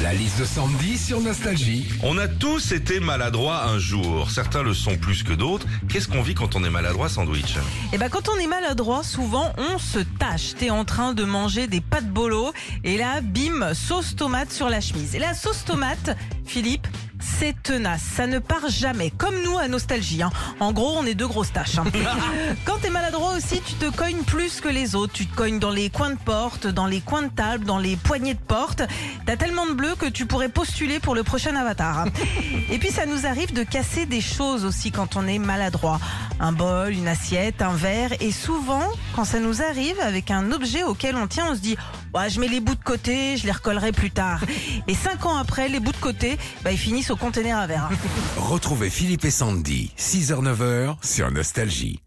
La liste de Sandy sur Nostalgie. On a tous été maladroits un jour. Certains le sont plus que d'autres. Qu'est-ce qu'on vit quand on est maladroit, Sandwich? Et ben quand on est maladroit, souvent on se tâche. T'es en train de manger des pâtes bolo et là, bim, sauce tomate sur la chemise. Et la sauce tomate, Philippe, c'est tenace, ça ne part jamais, comme nous à Nostalgie. hein. En gros, on est deux grosses tâches. hein. Quand t'es maladroit aussi, tu te cognes plus que les autres. Tu te cognes dans les coins de porte, dans les coins de table, dans les poignées de porte. T'as tellement de bleu que tu pourrais postuler pour le prochain avatar. hein. Et puis ça nous arrive de casser des choses aussi quand on est maladroit. Un bol, une assiette, un verre. Et souvent, quand ça nous arrive avec un objet auquel on tient, on se dit Ouais, je mets les bouts de côté, je les recollerai plus tard. Et cinq ans après, les bouts de côté, bah, ils finissent au conteneur à verre. Retrouvez Philippe et Sandy, 6h-9h sur Nostalgie.